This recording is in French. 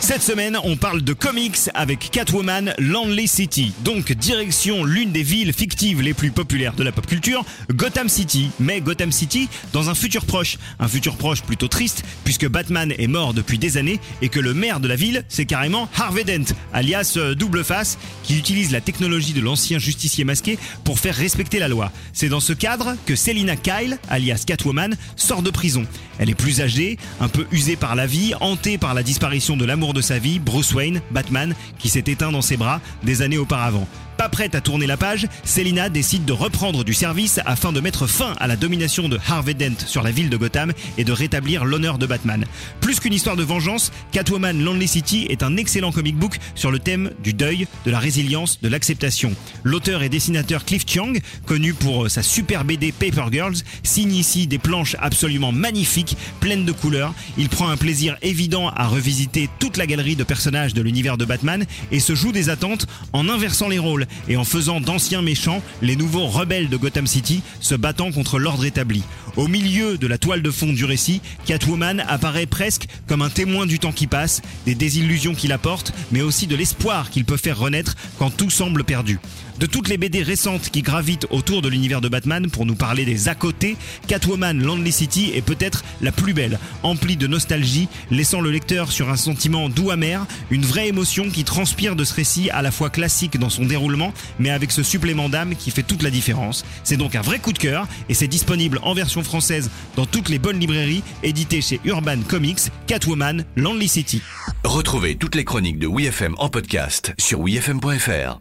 Cette semaine, on parle de comics avec Catwoman Landley City. Donc, direction l'une des villes fictives les plus populaires de la pop culture, Gotham City. Mais Gotham City dans un futur proche. Un futur proche plutôt triste, puisque Batman est mort depuis des années et que le maire de la ville, c'est carrément Harvey Dent, alias euh, Double Face, qui utilise la technologie de l'ancien justicier masqué pour faire respecter la loi. C'est dans ce cadre que Selina Kyle, alias Catwoman, sort de prison. Elle est plus âgée, un peu usée par la vie, hantée par la disparition de l'amour de sa vie, Bruce Wayne, Batman, qui s'est éteint dans ses bras des années auparavant. Pas prête à tourner la page, Selina décide de reprendre du service afin de mettre fin à la domination de Harvey Dent sur la ville de Gotham et de rétablir l'honneur de Batman. Plus qu'une histoire de vengeance, Catwoman Lonely City est un excellent comic book sur le thème du deuil, de la résilience, de l'acceptation. L'auteur et dessinateur Cliff Chiang, connu pour euh, sa super BD Paper Girls, signe ici des planches absolument magnifiques, pleines de couleurs. Il prend un plaisir évident à revisiter toute la galerie de personnages de l'univers de Batman et se joue des attentes en inversant les rôles et en faisant d'anciens méchants les nouveaux rebelles de Gotham City se battant contre l'ordre établi. Au milieu de la toile de fond du récit, Catwoman apparaît presque comme un témoin du temps qui passe, des désillusions qu'il apporte, mais aussi de l'espoir qu'il peut faire renaître quand tout semble perdu. De toutes les BD récentes qui gravitent autour de l'univers de Batman pour nous parler des à côté, Catwoman Landley City est peut-être la plus belle, emplie de nostalgie, laissant le lecteur sur un sentiment doux amer, une vraie émotion qui transpire de ce récit à la fois classique dans son déroulement, mais avec ce supplément d'âme qui fait toute la différence. C'est donc un vrai coup de cœur et c'est disponible en version française dans toutes les bonnes librairies, édité chez Urban Comics, Catwoman Landley City. Retrouvez toutes les chroniques de WeFM en podcast sur wefm.fr.